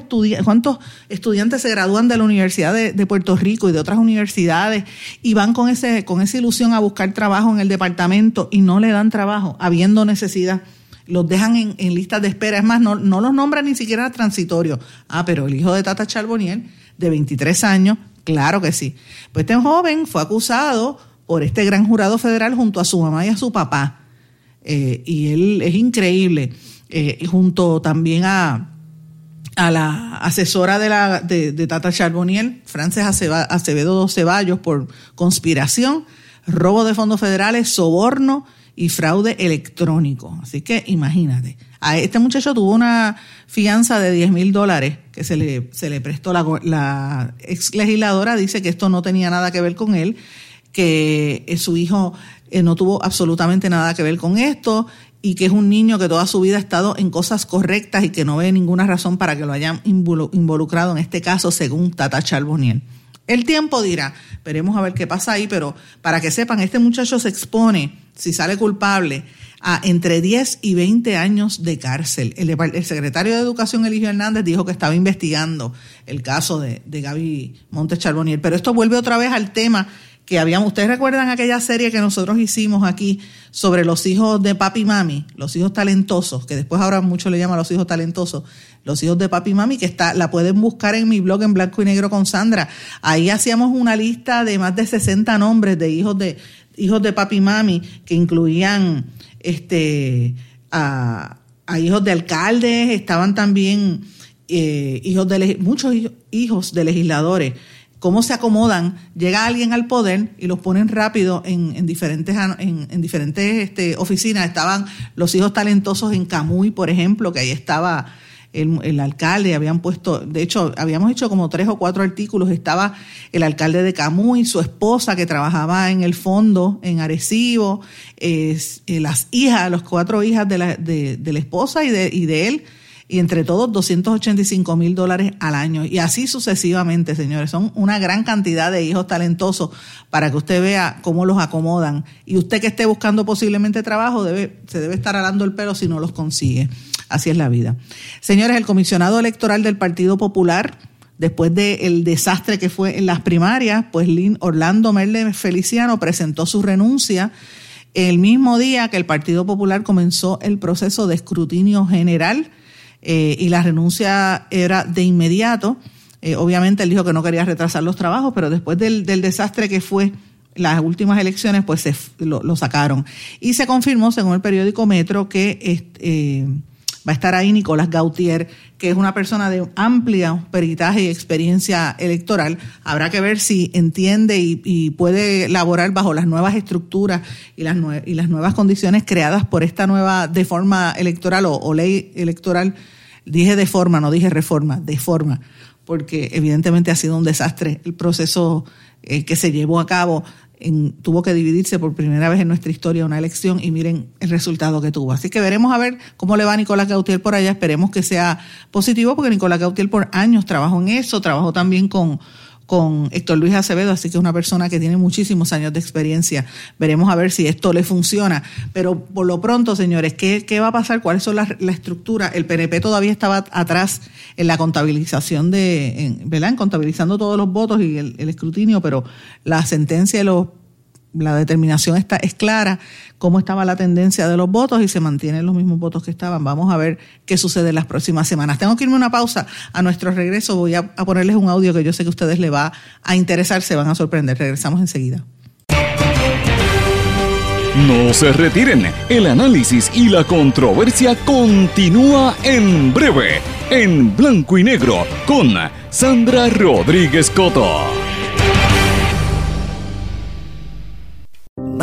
cuántos estudiantes se gradúan de la Universidad de, Puerto Rico y de otras universidades y van con, ese, con esa ilusión a buscar trabajo en el departamento y no le dan trabajo, habiendo necesidad? los dejan en, listas de espera. Es más, no, no los nombran ni siquiera transitorio. Ah, pero el hijo de Tata Charboniel, de 23 años, Claro que sí. Pues este joven fue acusado por este gran jurado federal junto a su mamá y a su papá. Eh, y él es increíble. Eh, junto también a, a la asesora de, la, de, Tata Charboniel, Frances Acevedo Ceballos, por conspiración, robo de fondos federales, soborno y fraude electrónico. Así que imagínate. A este muchacho tuvo una fianza de 10 mil dólares que se le, se le prestó la, la ex legisladora, dice que esto no tenía nada que ver con él, que eh, su hijo eh, no tuvo absolutamente nada que ver con esto y que es un niño que toda su vida ha estado en cosas correctas y que no ve ninguna razón para que lo hayan involucrado en este caso, según Tata Charbonnier. El tiempo dirá, veremos a ver qué pasa ahí, pero para que sepan, este muchacho se expone, si sale culpable, a entre 10 y 20 años de cárcel. El, secretario de Educación, Eligio Hernández, dijo que estaba investigando el caso de, de Gaby Montes Charbonnier. Pero esto vuelve otra vez al tema que habíamos, ustedes recuerdan aquella serie que nosotros hicimos aquí sobre los hijos de papi y mami, los hijos talentosos, que después ahora mucho le llaman los hijos talentosos, los hijos de papi y mami, que está, la pueden buscar en mi blog en blanco y negro con Sandra. Ahí hacíamos una lista de más de 60 nombres de hijos de, hijos de papi y mami, que incluían este, a, hijos de alcaldes, estaban también eh, hijos de muchos hijos de legisladores cómo se acomodan, llega alguien al poder y los ponen rápido en, diferentes, en, diferentes este, oficinas. Estaban los hijos talentosos en Camuy, por ejemplo, que ahí estaba el, alcalde, habían puesto, de hecho, habíamos hecho como tres o cuatro artículos, estaba el alcalde de Camuy, su esposa que trabajaba en el fondo en Arecibo, eh, las hijas, las cuatro hijas de la, de, de la esposa y de, y de él, y entre todos 285 mil dólares al año. Y así sucesivamente, señores. Son una gran cantidad de hijos talentosos para que usted vea cómo los acomodan. Y usted que esté buscando posiblemente trabajo, debe, se debe estar alando el pelo si no los consigue. Así es la vida. Señores, el comisionado electoral del Partido Popular, después del desastre que fue en las primarias, pues Orlando Merle Feliciano presentó su renuncia el mismo día que el Partido Popular comenzó el proceso de escrutinio general eh, y la renuncia era de inmediato. Eh, obviamente él dijo que no quería retrasar los trabajos, pero después del, desastre que fue las últimas elecciones, pues se, lo, sacaron. Y se confirmó, según el periódico Metro, que eh, va a estar ahí Nicolás Gautier, que es una persona de amplia peritaje y experiencia electoral. Habrá que ver si entiende y, puede laborar bajo las nuevas estructuras y las, nuevas condiciones creadas por esta nueva deforma electoral o, ley electoral. Dije de forma, no dije reforma, de forma, porque evidentemente ha sido un desastre el proceso eh, que se llevó a cabo tuvo que dividirse por primera vez en nuestra historia una elección y miren el resultado que tuvo. Así que veremos a ver cómo le va a Nicolás Gautier por allá. Esperemos que sea positivo porque Nicolás Gautier por años trabajó en eso, trabajó también con con Héctor Luis Acevedo, así que es una persona que tiene muchísimos años de experiencia. Veremos a ver si esto le funciona. Pero por lo pronto, señores, ¿qué, qué va a pasar? ¿Cuáles son las la estructura? El PNP todavía estaba atrás en la contabilización de, en, contabilizando todos los votos y el escrutinio, pero la sentencia de los la determinación está, es clara, cómo estaba la tendencia de los votos y se mantienen los mismos votos que estaban. Vamos a ver qué sucede en las próximas semanas. Tengo que irme una pausa. A nuestro regreso voy a, a ponerles un audio que yo sé que a ustedes les va a interesar, se van a sorprender. Regresamos enseguida. No se retiren, el análisis y la controversia continúa en breve, en blanco y negro, con Sandra Rodríguez Coto.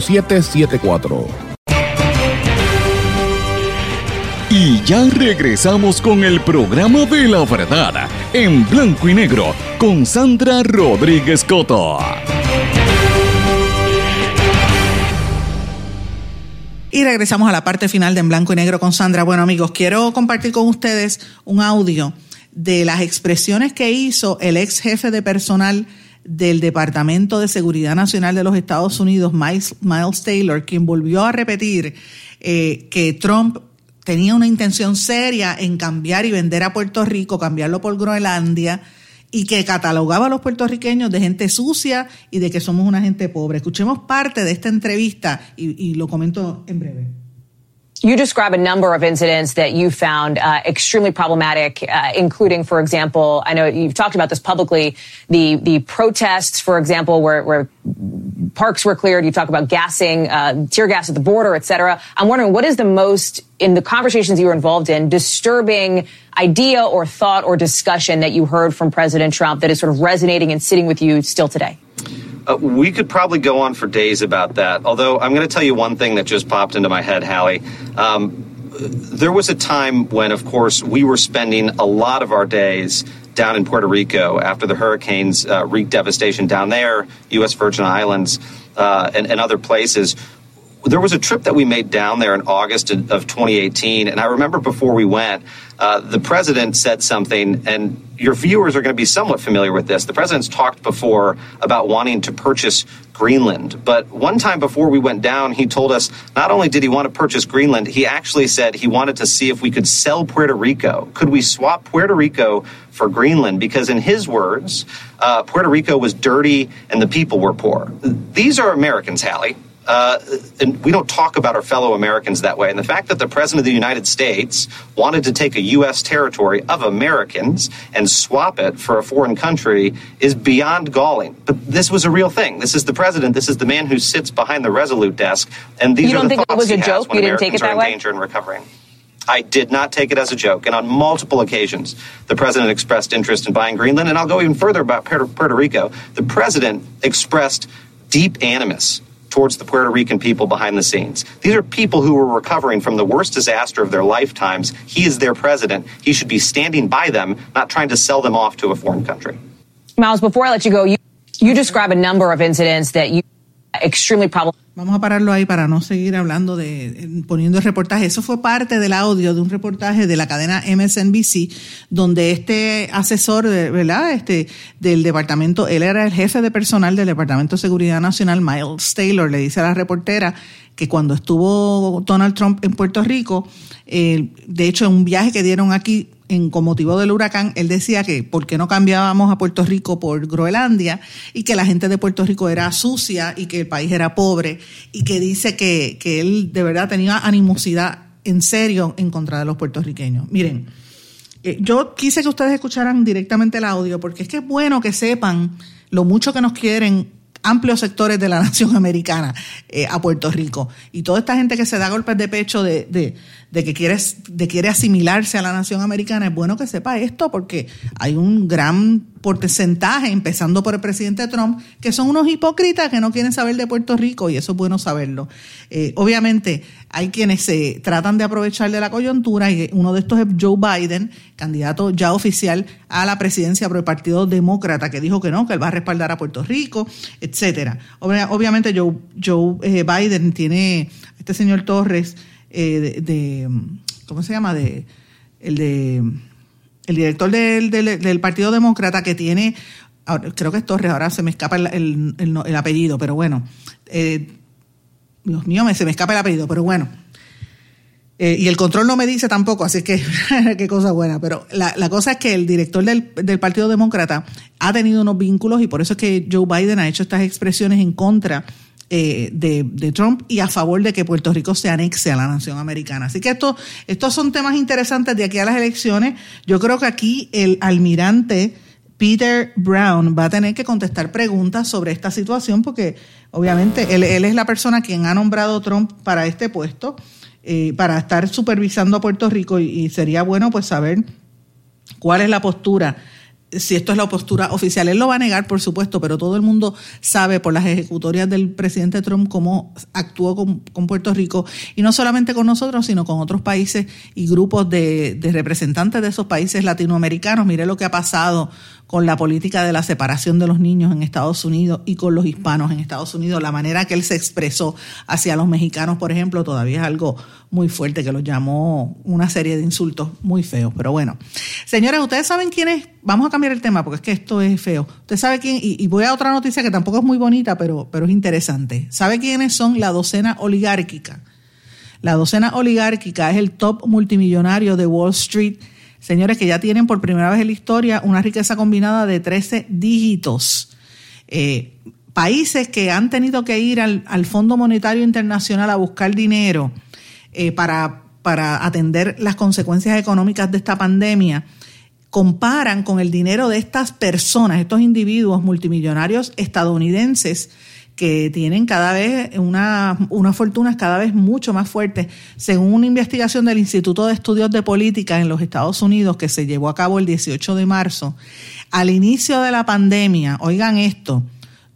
5774. Y ya regresamos con el programa de la verdad en blanco y negro con Sandra Rodríguez Coto. Y regresamos a la parte final de En Blanco y Negro con Sandra. Bueno amigos, quiero compartir con ustedes un audio de las expresiones que hizo el ex jefe de personal del Departamento de Seguridad Nacional de los Estados Unidos, Miles, Taylor, quien volvió a repetir eh, que Trump tenía una intención seria en cambiar y vender a Puerto Rico, cambiarlo por Groenlandia, y que catalogaba a los puertorriqueños de gente sucia y de que somos una gente pobre. Escuchemos parte de esta entrevista y, y lo comento en breve. You describe a number of incidents that you found uh, extremely problematic, uh, including, for example, I know you've talked about this publicly, the the protests, for example, where, where parks were cleared. You talk about gassing, uh, tear gas at the border, et cetera. I'm wondering what is the most in the conversations you were involved in disturbing idea or thought or discussion that you heard from President Trump that is sort of resonating and sitting with you still today. Uh, we could probably go on for days about that. Although I'm going to tell you one thing that just popped into my head, Hallie. Um, there was a time when, of course, we were spending a lot of our days down in Puerto Rico after the hurricanes uh, wreaked devastation down there, U.S. Virgin Islands, uh, and, and other places there was a trip that we made down there in August of 2018, and I remember before we went, uh, the president said something, and your viewers are going to be somewhat familiar with this. The president's talked before about wanting to purchase Greenland, but one time before we went down, he told us not only did he want to purchase Greenland, he actually said he wanted to see if we could sell Puerto Rico. Could we swap Puerto Rico for Greenland? Because in his words, uh, Puerto Rico was dirty and the people were poor. These are Americans, Hallie uh, and we don't talk about our fellow Americans that way. And the fact that the President of the United States wanted to take a U.S. territory of Americans and swap it for a foreign country is beyond galling. But this was a real thing. This is the President. This is the man who sits behind the Resolute desk. And these you don't are the think it was a joke? You didn't Americans take it are that in way? danger and recovering. I did not take it as a joke. And on multiple occasions, the president expressed interest in buying Greenland. And I'll go even further about Puerto Rico. The president expressed deep animus towards the Puerto Rican people behind the scenes. These are people who were recovering from the worst disaster of their lifetimes. He is their president. He should be standing by them, not trying to sell them off to a foreign country. Miles, before I let you go, you, you describe a number of incidents that you Vamos a pararlo ahí para no seguir hablando de poniendo el reportaje. Eso fue parte del audio de un reportaje de la cadena MSNBC, donde este asesor, ¿verdad? Este del departamento, él era el jefe de personal del Departamento de Seguridad Nacional, Miles Taylor, le dice a la reportera que cuando estuvo Donald Trump en Puerto Rico, eh, de hecho, en un viaje que dieron aquí en, con motivo del huracán, él decía que por qué no cambiábamos a Puerto Rico por Groenlandia y que la gente de Puerto Rico era sucia y que el país era pobre y que dice que, que él de verdad tenía animosidad en serio en contra de los puertorriqueños. Miren, eh, yo quise que ustedes escucharan directamente el audio porque es que es bueno que sepan lo mucho que nos quieren amplios sectores de la nación americana eh, a Puerto Rico. Y toda esta gente que se da golpes de pecho de, de, de que quiere, de quiere asimilarse a la nación americana, es bueno que sepa esto porque hay un gran porcentaje, empezando por el presidente Trump, que son unos hipócritas que no quieren saber de Puerto Rico y eso es bueno saberlo. Eh, obviamente hay quienes se tratan de aprovechar de la coyuntura y uno de estos es Joe Biden, candidato ya oficial a la presidencia por el Partido Demócrata, que dijo que no, que él va a respaldar a Puerto Rico, etcétera. obviamente Joe, Joe eh, Biden tiene, este señor Torres, eh, de, ¿cómo se llama? De, el de el director del, del, Partido Demócrata que tiene, creo que es Torres, ahora se me escapa el, el, el apellido, pero bueno, eh, Dios mío, se me escapa el apellido, pero bueno. Eh, y el control no me dice tampoco, así que qué cosa buena. Pero la, la cosa es que el director del, del, Partido Demócrata ha tenido unos vínculos y por eso es que Joe Biden ha hecho estas expresiones en contra eh, de, de, Trump y a favor de que Puerto Rico se anexe a la nación americana. Así que esto, estos son temas interesantes de aquí a las elecciones. Yo creo que aquí el almirante Peter Brown va a tener que contestar preguntas sobre esta situación porque obviamente él, es la persona quien ha nombrado Trump para este puesto, eh, para estar supervisando a Puerto Rico y, y sería bueno pues saber cuál es la postura si esto es la postura oficial. Él lo va a negar, por supuesto, pero todo el mundo sabe por las ejecutorias del presidente Trump cómo actuó con, Puerto Rico, y no solamente con nosotros, sino con otros países y grupos de, de representantes de esos países latinoamericanos. Mire lo que ha pasado con la política de la separación de los niños en Estados Unidos y con los hispanos en Estados Unidos. La manera que él se expresó hacia los mexicanos, por ejemplo, todavía es algo muy fuerte que los llamó una serie de insultos muy feos. Pero bueno, señores, ustedes saben quién es. Vamos a cambiar el tema porque es que esto es feo. Usted sabe quién, y, y voy a otra noticia que tampoco es muy bonita, pero, pero es interesante. ¿Sabe quiénes son la docena oligárquica? La docena oligárquica es el top multimillonario de Wall Street señores que ya tienen por primera vez en la historia una riqueza combinada de 13 dígitos. Eh, países que han tenido que ir al, al, Fondo Monetario Internacional a buscar dinero eh, para, para atender las consecuencias económicas de esta pandemia, comparan con el dinero de estas personas, estos individuos multimillonarios estadounidenses, que tienen cada vez una, unas fortunas cada vez mucho más fuertes. Según una investigación del Instituto de Estudios de Política en los Estados Unidos que se llevó a cabo el 18 de marzo, al inicio de la pandemia, oigan esto,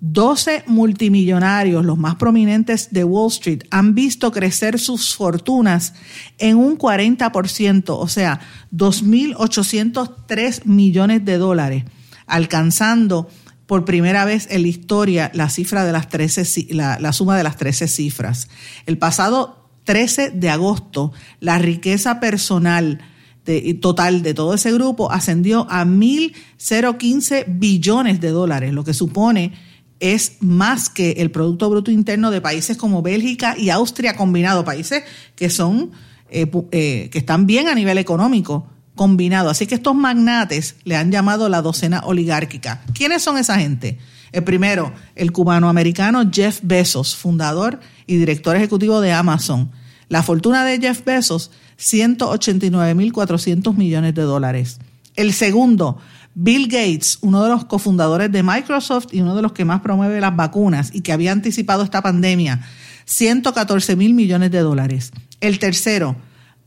12 multimillonarios, los más prominentes de Wall Street, han visto crecer sus fortunas en un 40%, o sea, 2.803 millones de dólares, alcanzando por primera vez en la historia la cifra de las 13, la, suma de las 13 cifras. El pasado 13 de agosto, la riqueza personal de, total de todo ese grupo ascendió a 1.015 billones de dólares, lo que supone es más que el Producto Bruto Interno de países como Bélgica y Austria combinado, países que son eh, eh, que están bien a nivel económico combinado. Así que estos magnates le han llamado la docena oligárquica. ¿Quiénes son esa gente? El primero, el cubano-americano Jeff Bezos, fundador y director ejecutivo de Amazon. La fortuna de Jeff Bezos, 189.400 millones de dólares. El segundo, Bill Gates, uno de los cofundadores de Microsoft y uno de los que más promueve las vacunas y que había anticipado esta pandemia, 114 mil millones de dólares. El tercero,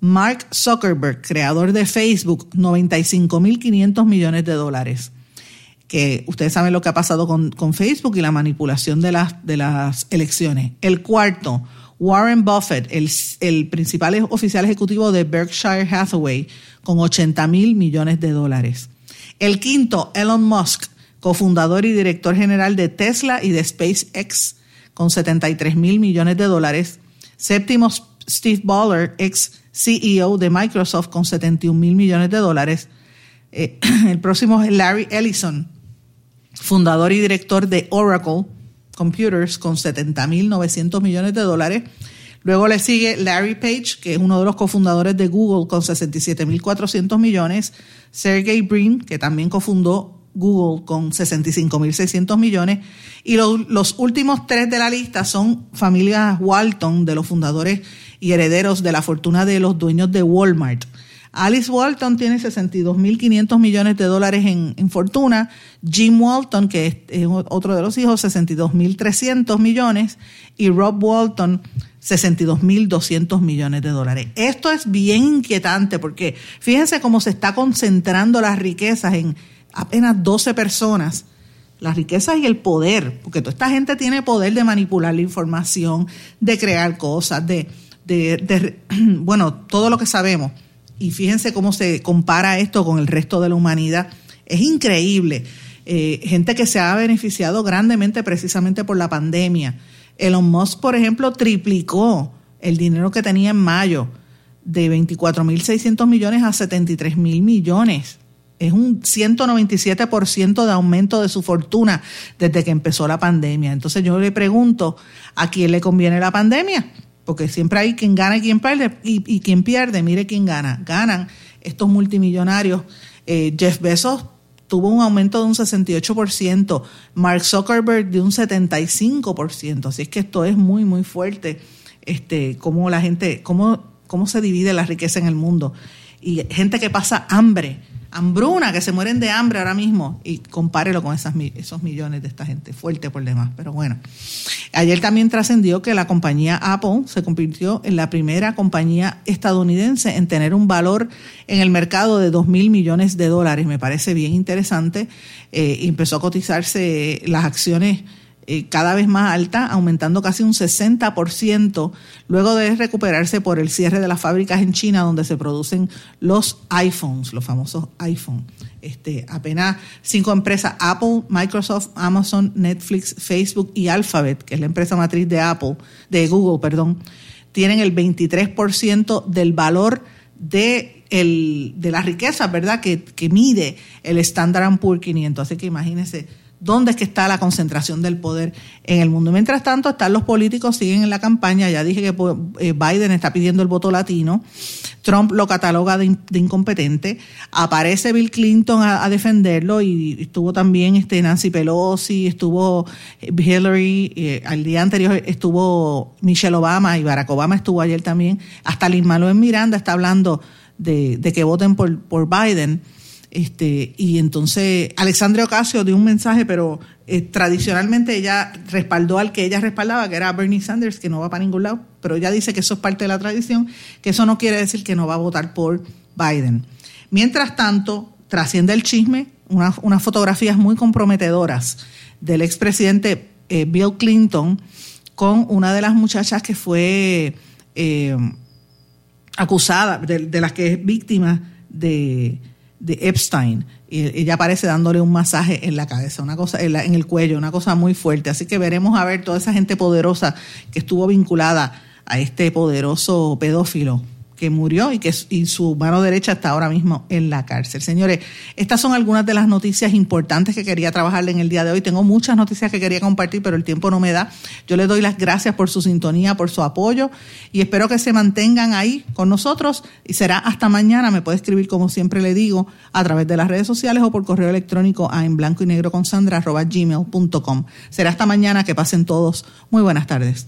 Mark Zuckerberg, creador de Facebook, 95 mil 500 millones de dólares. Que ustedes saben lo que ha pasado con, con Facebook y la manipulación de las, de las elecciones. El cuarto, Warren Buffett, el, el principal oficial ejecutivo de Berkshire Hathaway, con 80 mil millones de dólares. El quinto, Elon Musk, cofundador y director general de Tesla y de SpaceX, con 73 mil millones de dólares. Séptimo, Steve Ballmer, ex CEO de Microsoft, con 71 mil millones de dólares. Eh, el próximo es Larry Ellison, fundador y director de Oracle Computers, con 70 mil 900 millones de dólares. Luego le sigue Larry Page, que es uno de los cofundadores de Google con 67.400 millones. Sergey Brin, que también cofundó Google con 65.600 millones. Y los últimos tres de la lista son familias Walton, de los fundadores y herederos de la fortuna de los dueños de Walmart. Alice Walton tiene 62.500 millones de dólares en, fortuna. Jim Walton, que es, otro de los hijos, 62.300 millones. Y Rob Walton, 62.200 millones de dólares. Esto es bien inquietante porque fíjense cómo se está concentrando las riquezas en apenas 12 personas. Las riquezas y el poder, porque toda esta gente tiene poder de manipular la información, de crear cosas, de, de, bueno, todo lo que sabemos. Y fíjense cómo se compara esto con el resto de la humanidad. Es increíble. Eh, gente que se ha beneficiado grandemente precisamente por la pandemia Elon Musk, por ejemplo, triplicó el dinero que tenía en mayo de 24.600 millones a 73.000 millones. Es un 197% de aumento de su fortuna desde que empezó la pandemia. Entonces yo le pregunto, ¿a quién le conviene la pandemia? Porque siempre hay quien gana y quien pierde. Y, quien pierde, mire quién gana. Ganan estos multimillonarios. Eh, Jeff Bezos tuvo un aumento de un 68%, Mark Zuckerberg de un 75%, así es que esto es muy, muy fuerte, este, cómo la gente, cómo, cómo se divide la riqueza en el mundo. Y gente que pasa hambre, hambruna, que se mueren de hambre ahora mismo, y compárelo con esas, esos millones de esta gente, fuerte por demás, pero bueno. Ayer también trascendió que la compañía Apple se convirtió en la primera compañía estadounidense en tener un valor en el mercado de 2 mil millones de dólares. Me parece bien interesante. Eh, empezó a cotizarse las acciones eh, cada vez más alta, aumentando casi un 60%, luego de recuperarse por el cierre de las fábricas en China donde se producen los iPhones, los famosos iPhones. Este, apenas cinco empresas, Apple, Microsoft, Amazon, Netflix, Facebook y Alphabet, que es la empresa matriz de Apple, de Google, perdón, tienen el 23% del valor de, el, de la riqueza, ¿verdad?, que, que mide el Standard Poor's 500. Así que imagínense dónde es que está la concentración del poder en el mundo. Mientras tanto, están los políticos, siguen en la campaña, ya dije que pues, eh, Biden está pidiendo el voto latino, Trump lo cataloga de, incompetente, aparece Bill Clinton a, defenderlo y estuvo también este Nancy Pelosi, estuvo eh, Hillary, eh, al día anterior estuvo Michelle Obama y Barack Obama estuvo ayer también, hasta Lin Manuel Miranda está hablando de, que voten por Biden. Este, y entonces Alexandria Ocasio dio un mensaje, pero eh, tradicionalmente ella respaldó al que ella respaldaba, que era Bernie Sanders, que no va para ningún lado, pero ella dice que eso es parte de la tradición, que eso no quiere decir que no va a votar por Biden. Mientras tanto, trasciende el chisme, unas fotografías muy comprometedoras del expresidente eh, Bill Clinton con una de las muchachas que fue eh, acusada, de las que es víctima de de Epstein. Y ella aparece dándole un masaje en la cabeza, una cosa en, en el cuello, una cosa muy fuerte. Así que veremos a ver toda esa gente poderosa que estuvo vinculada a este poderoso pedófilo que murió y que y su mano derecha está ahora mismo en la cárcel. Señores, estas son algunas de las noticias importantes que quería trabajarle en el día de hoy. Tengo muchas noticias que quería compartir, pero el tiempo no me da. Yo les doy las gracias por su sintonía, por su apoyo y espero que se mantengan ahí con nosotros y será hasta mañana. Me puede escribir, como siempre le digo, a través de las redes sociales o por correo electrónico a en blanco y negro con sandra gmail.com. Será hasta mañana. Que pasen todos. Muy buenas tardes.